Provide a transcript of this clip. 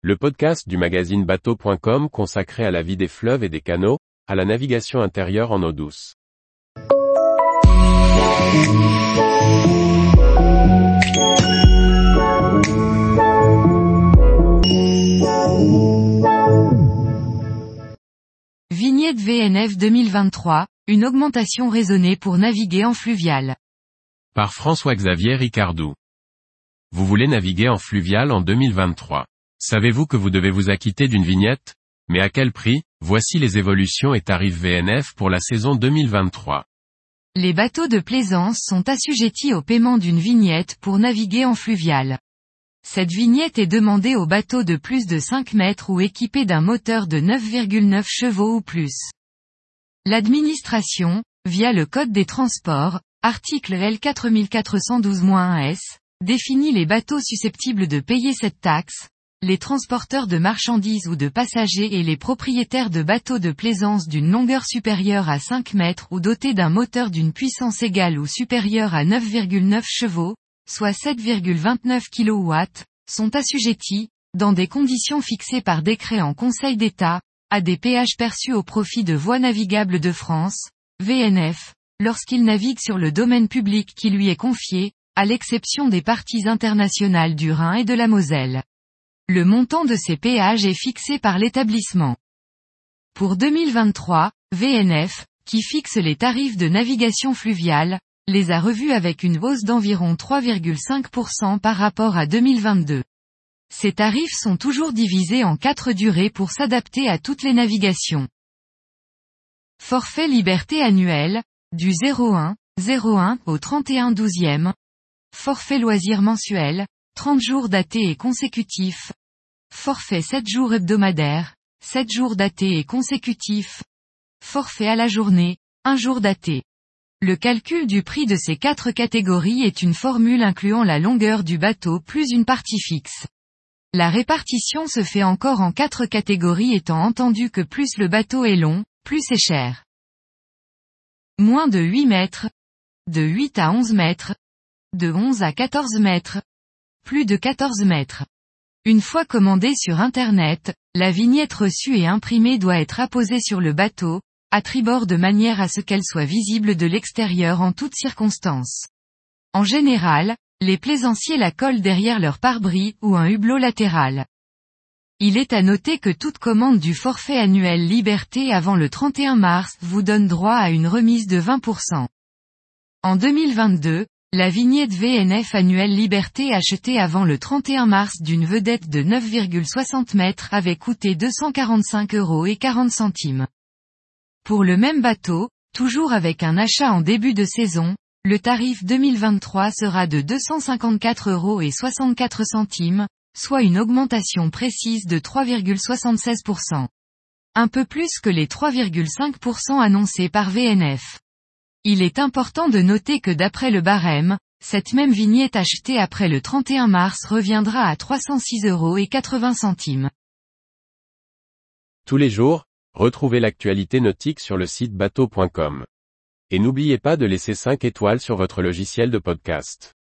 le podcast du magazine bateau.com consacré à la vie des fleuves et des canaux, à la navigation intérieure en eau douce. Vignette VNF 2023, une augmentation raisonnée pour naviguer en fluvial. Par François-Xavier Ricardou. Vous voulez naviguer en fluvial en 2023. Savez-vous que vous devez vous acquitter d'une vignette? Mais à quel prix? Voici les évolutions et tarifs VNF pour la saison 2023. Les bateaux de plaisance sont assujettis au paiement d'une vignette pour naviguer en fluvial. Cette vignette est demandée aux bateaux de plus de 5 mètres ou équipés d'un moteur de 9,9 chevaux ou plus. L'administration, via le Code des transports, article L4412-1S, définit les bateaux susceptibles de payer cette taxe, les transporteurs de marchandises ou de passagers et les propriétaires de bateaux de plaisance d'une longueur supérieure à 5 mètres ou dotés d'un moteur d'une puissance égale ou supérieure à 9,9 chevaux, soit 7,29 kW, sont assujettis, dans des conditions fixées par décret en Conseil d'État, à des péages perçus au profit de Voies navigables de France, VNF, lorsqu'ils naviguent sur le domaine public qui lui est confié, à l'exception des parties internationales du Rhin et de la Moselle. Le montant de ces péages est fixé par l'établissement. Pour 2023, VNF, qui fixe les tarifs de navigation fluviale, les a revus avec une hausse d'environ 3,5% par rapport à 2022. Ces tarifs sont toujours divisés en quatre durées pour s'adapter à toutes les navigations. Forfait liberté annuel, du 01, 01 au 31 12e. Forfait loisir mensuel, 30 jours datés et consécutifs. Forfait 7 jours hebdomadaires, 7 jours datés et consécutifs. Forfait à la journée, 1 jour daté. Le calcul du prix de ces quatre catégories est une formule incluant la longueur du bateau plus une partie fixe. La répartition se fait encore en quatre catégories étant entendu que plus le bateau est long, plus c'est cher. Moins de 8 mètres. De 8 à 11 mètres de 11 à 14 mètres, plus de 14 mètres. Une fois commandée sur Internet, la vignette reçue et imprimée doit être apposée sur le bateau, à tribord de manière à ce qu'elle soit visible de l'extérieur en toutes circonstances. En général, les plaisanciers la collent derrière leur pare-bris ou un hublot latéral. Il est à noter que toute commande du forfait annuel Liberté avant le 31 mars vous donne droit à une remise de 20%. En 2022, la vignette VNF annuelle Liberté achetée avant le 31 mars d'une vedette de 9,60 mètres avait coûté 245 euros et 40 centimes. Pour le même bateau, toujours avec un achat en début de saison, le tarif 2023 sera de 254 euros et 64 centimes, soit une augmentation précise de 3,76%. Un peu plus que les 3,5% annoncés par VNF. Il est important de noter que d'après le barème, cette même vignette achetée après le 31 mars reviendra à 306 euros et 80 centimes. Tous les jours, retrouvez l'actualité nautique sur le site bateau.com. Et n'oubliez pas de laisser 5 étoiles sur votre logiciel de podcast.